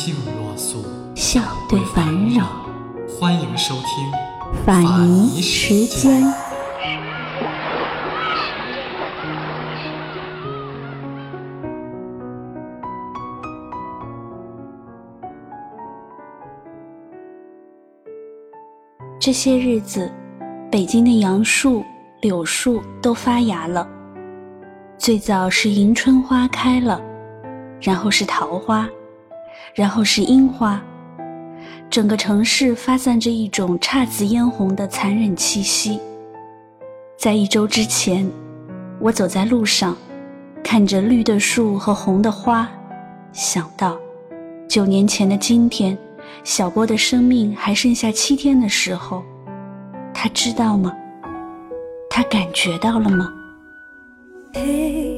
静若素，笑对烦扰。欢迎收听法尼时间。这些日子，北京的杨树、柳树都发芽了。最早是迎春花开了，然后是桃花，然后是樱花。整个城市发散着一种姹紫嫣红的残忍气息。在一周之前，我走在路上，看着绿的树和红的花，想到九年前的今天。小波的生命还剩下七天的时候，他知道吗？他感觉到了吗？嘿，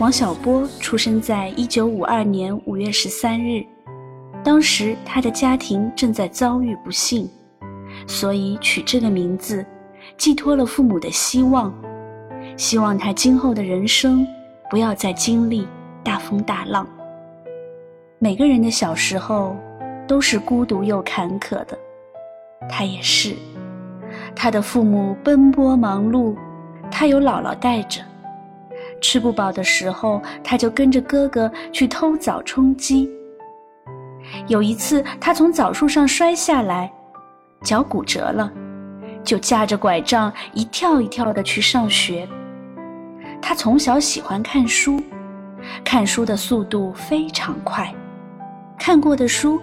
王小波出生在一九五二年五月十三日，当时他的家庭正在遭遇不幸，所以取这个名字。寄托了父母的希望，希望他今后的人生不要再经历大风大浪。每个人的小时候都是孤独又坎坷的，他也是。他的父母奔波忙碌，他有姥姥带着。吃不饱的时候，他就跟着哥哥去偷枣充饥。有一次，他从枣树上摔下来，脚骨折了。就架着拐杖一跳一跳的去上学。他从小喜欢看书，看书的速度非常快，看过的书，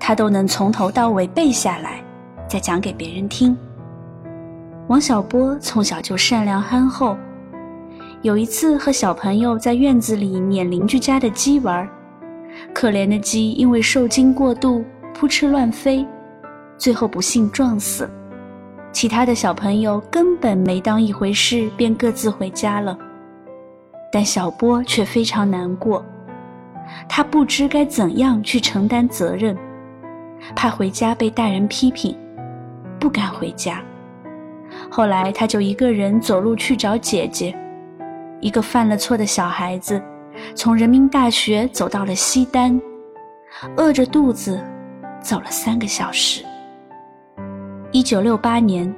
他都能从头到尾背下来，再讲给别人听。王小波从小就善良憨厚，有一次和小朋友在院子里撵邻居家的鸡玩，可怜的鸡因为受惊过度，扑哧乱飞，最后不幸撞死。其他的小朋友根本没当一回事，便各自回家了。但小波却非常难过，他不知该怎样去承担责任，怕回家被大人批评，不敢回家。后来他就一个人走路去找姐姐，一个犯了错的小孩子，从人民大学走到了西单，饿着肚子走了三个小时。一九六八年，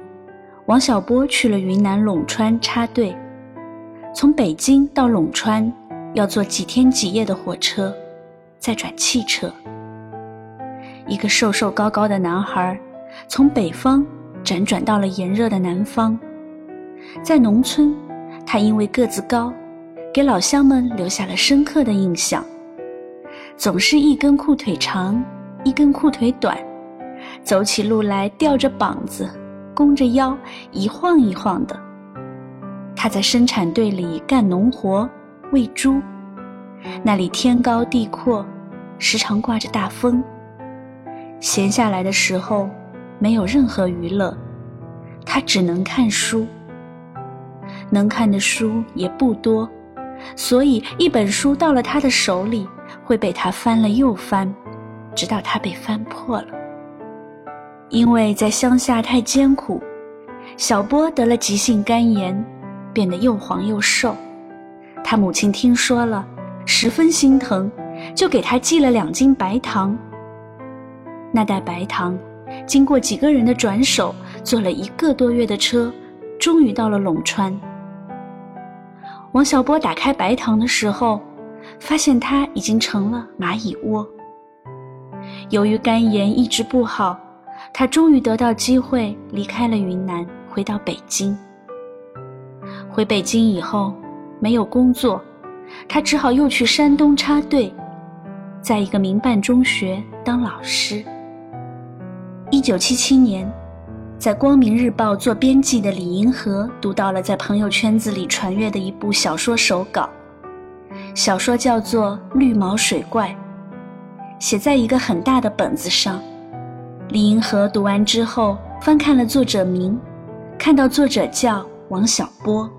王小波去了云南陇川插队。从北京到陇川要坐几天几夜的火车，再转汽车。一个瘦瘦高高的男孩，从北方辗转到了炎热的南方。在农村，他因为个子高，给老乡们留下了深刻的印象。总是一根裤腿长，一根裤腿短。走起路来吊着膀子，弓着腰，一晃一晃的。他在生产队里干农活，喂猪。那里天高地阔，时常刮着大风。闲下来的时候，没有任何娱乐，他只能看书。能看的书也不多，所以一本书到了他的手里，会被他翻了又翻，直到他被翻破了。因为在乡下太艰苦，小波得了急性肝炎，变得又黄又瘦。他母亲听说了，十分心疼，就给他寄了两斤白糖。那袋白糖，经过几个人的转手，坐了一个多月的车，终于到了陇川。王小波打开白糖的时候，发现它已经成了蚂蚁窝。由于肝炎一直不好，他终于得到机会离开了云南，回到北京。回北京以后，没有工作，他只好又去山东插队，在一个民办中学当老师。一九七七年，在《光明日报》做编辑的李银河读到了在朋友圈子里传阅的一部小说手稿，小说叫做《绿毛水怪》，写在一个很大的本子上。李银河读完之后，翻看了作者名，看到作者叫王小波。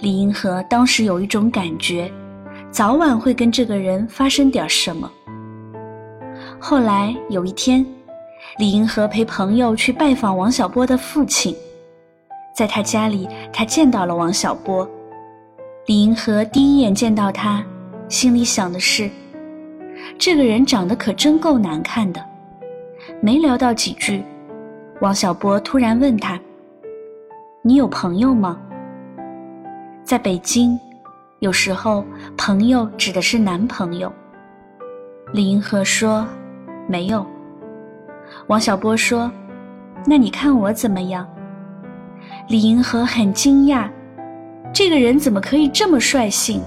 李银河当时有一种感觉，早晚会跟这个人发生点什么。后来有一天，李银河陪朋友去拜访王小波的父亲，在他家里，他见到了王小波。李银河第一眼见到他，心里想的是：这个人长得可真够难看的。没聊到几句，王小波突然问他：“你有朋友吗？”在北京，有时候朋友指的是男朋友。李银河说。没有，王小波说：“那你看我怎么样？”李银河很惊讶，这个人怎么可以这么率性？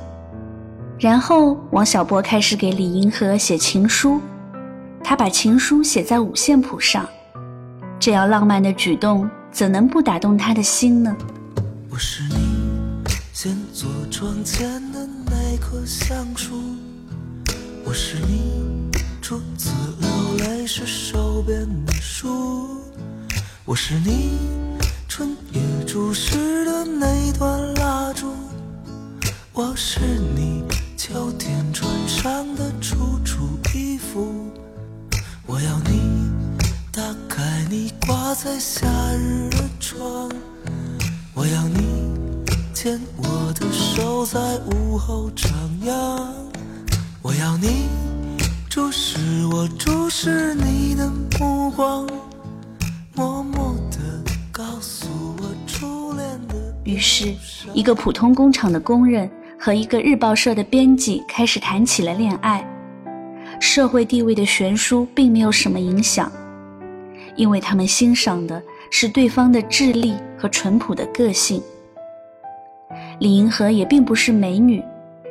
然后王小波开始给李银河写情书，他把情书写在五线谱上，这样浪漫的举动怎能不打动他的心呢？我是你先坐窗前的那棵橡树，我是你初次流。泪是手边的书，我是你春夜注视的那段蜡烛，我是你秋天穿上的楚楚衣服，我要你打开你挂在夏日的窗，我要你牵我的手在午后徜徉，我要你。注视我，注视你的目光，默默的告诉我初恋的。于是，一个普通工厂的工人和一个日报社的编辑开始谈起了恋爱。社会地位的悬殊并没有什么影响，因为他们欣赏的是对方的智力和淳朴的个性。李银河也并不是美女，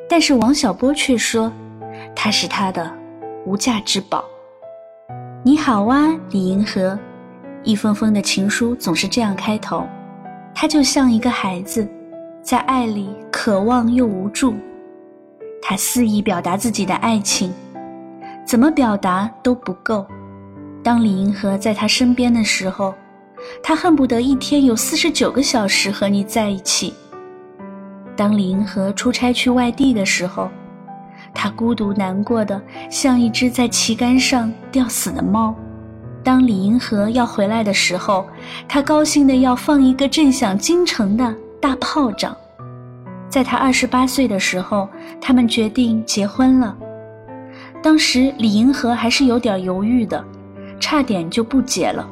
但是王小波却说，她是他的。无价之宝。你好啊，李银河，一封封的情书总是这样开头。他就像一个孩子，在爱里渴望又无助。他肆意表达自己的爱情，怎么表达都不够。当李银河在他身边的时候，他恨不得一天有四十九个小时和你在一起。当李银河出差去外地的时候，他孤独难过的像一只在旗杆上吊死的猫。当李银河要回来的时候，他高兴的要放一个震响京城的大炮仗。在他二十八岁的时候，他们决定结婚了。当时李银河还是有点犹豫的，差点就不结了，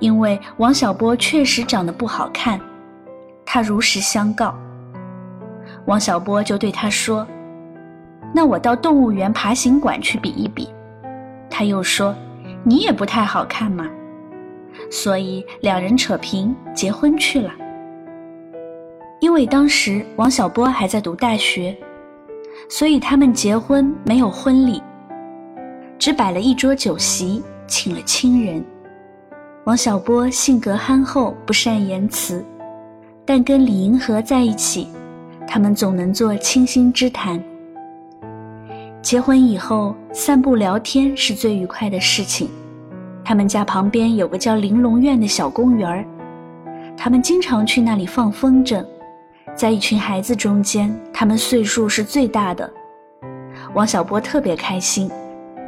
因为王小波确实长得不好看。他如实相告，王小波就对他说。那我到动物园爬行馆去比一比。他又说：“你也不太好看嘛。”所以两人扯平，结婚去了。因为当时王小波还在读大学，所以他们结婚没有婚礼，只摆了一桌酒席，请了亲人。王小波性格憨厚，不善言辞，但跟李银河在一起，他们总能做倾心之谈。结婚以后，散步聊天是最愉快的事情。他们家旁边有个叫玲珑院的小公园儿，他们经常去那里放风筝，在一群孩子中间，他们岁数是最大的。王小波特别开心，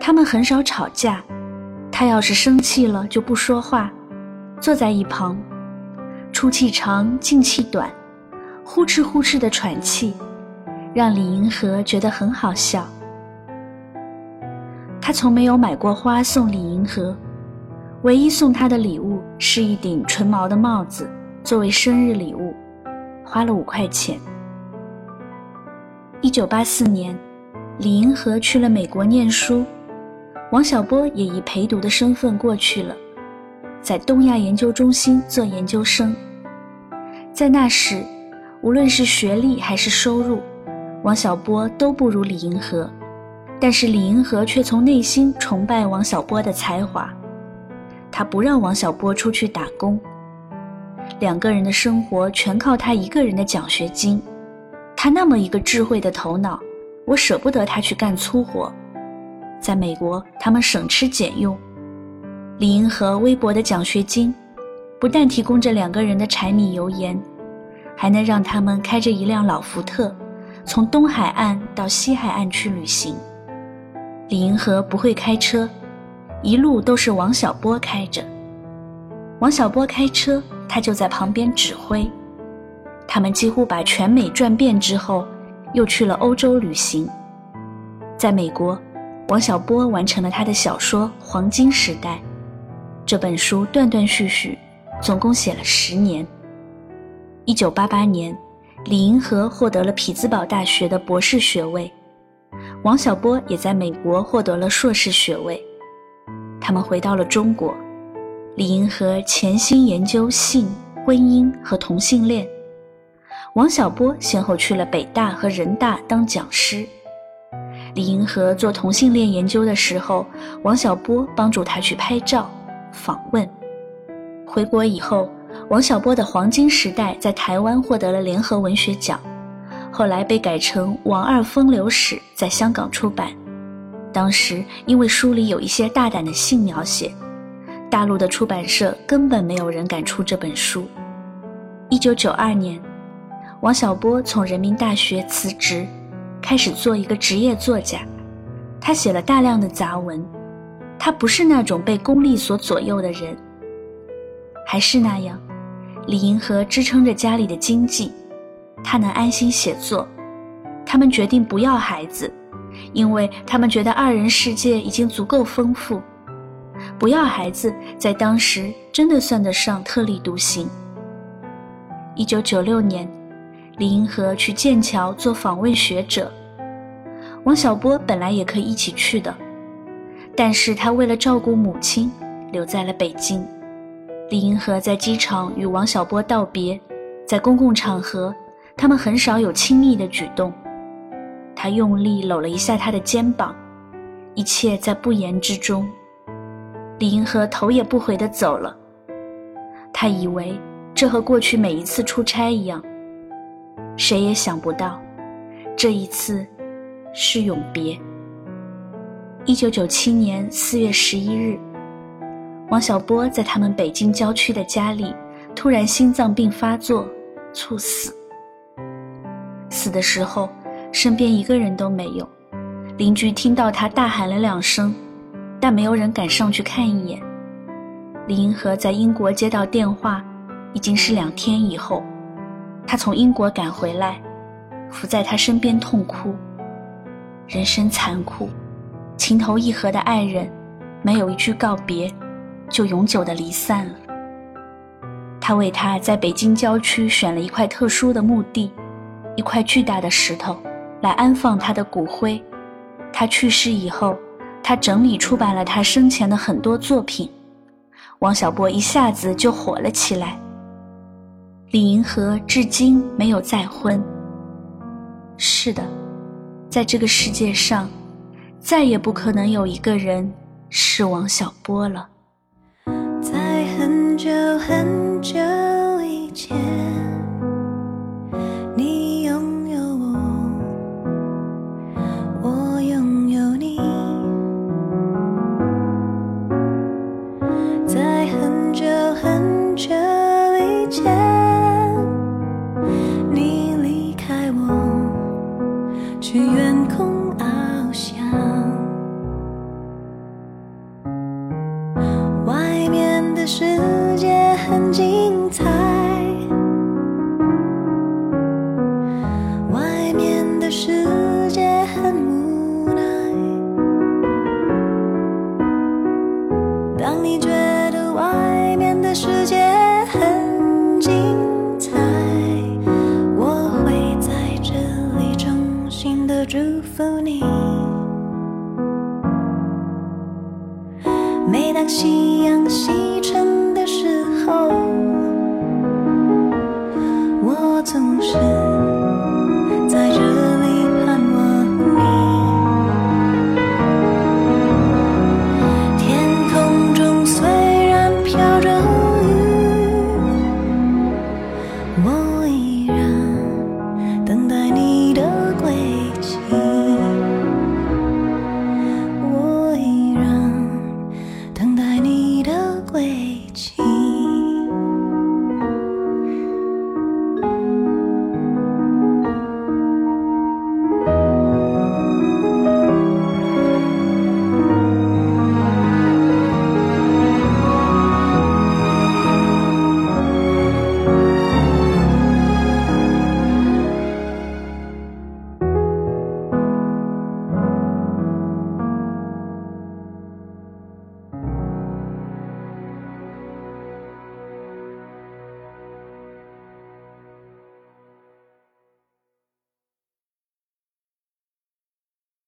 他们很少吵架。他要是生气了就不说话，坐在一旁，出气长，进气短，呼哧呼哧的喘气，让李银河觉得很好笑。他从没有买过花送李银河，唯一送他的礼物是一顶纯毛的帽子，作为生日礼物，花了五块钱。一九八四年，李银河去了美国念书。王小波也以陪读的身份过去了，在东亚研究中心做研究生。在那时，无论是学历还是收入，王小波都不如李银河，但是李银河却从内心崇拜王小波的才华。他不让王小波出去打工，两个人的生活全靠他一个人的奖学金。他那么一个智慧的头脑，我舍不得他去干粗活。在美国，他们省吃俭用。李银河微薄的奖学金，不但提供着两个人的柴米油盐，还能让他们开着一辆老福特，从东海岸到西海岸去旅行。李银河不会开车，一路都是王小波开着。王小波开车，他就在旁边指挥。他们几乎把全美转遍之后，又去了欧洲旅行。在美国。王小波完成了他的小说《黄金时代》，这本书断断续续，总共写了十年。一九八八年，李银河获得了匹兹堡大学的博士学位，王小波也在美国获得了硕士学位。他们回到了中国，李银河潜心研究性、婚姻和同性恋，王小波先后去了北大和人大当讲师。李银河做同性恋研究的时候，王小波帮助他去拍照、访问。回国以后，王小波的《黄金时代》在台湾获得了联合文学奖，后来被改成《王二风流史》在香港出版。当时因为书里有一些大胆的性描写，大陆的出版社根本没有人敢出这本书。一九九二年，王小波从人民大学辞职。开始做一个职业作家，他写了大量的杂文。他不是那种被功利所左右的人。还是那样，李银河支撑着家里的经济，他能安心写作。他们决定不要孩子，因为他们觉得二人世界已经足够丰富。不要孩子，在当时真的算得上特立独行。一九九六年。李银河去剑桥做访问学者，王小波本来也可以一起去的，但是他为了照顾母亲，留在了北京。李银河在机场与王小波道别，在公共场合，他们很少有亲密的举动。他用力搂了一下他的肩膀，一切在不言之中。李银河头也不回地走了。他以为这和过去每一次出差一样。谁也想不到，这一次是永别。一九九七年四月十一日，王小波在他们北京郊区的家里突然心脏病发作，猝死。死的时候，身边一个人都没有。邻居听到他大喊了两声，但没有人敢上去看一眼。李银河在英国接到电话，已经是两天以后。他从英国赶回来，伏在他身边痛哭。人生残酷，情投意合的爱人，没有一句告别，就永久的离散了。他为他在北京郊区选了一块特殊的墓地，一块巨大的石头，来安放他的骨灰。他去世以后，他整理出版了他生前的很多作品。王小波一下子就火了起来。李银河至今没有再婚。是的，在这个世界上，再也不可能有一个人是王小波了。在很久很夕阳西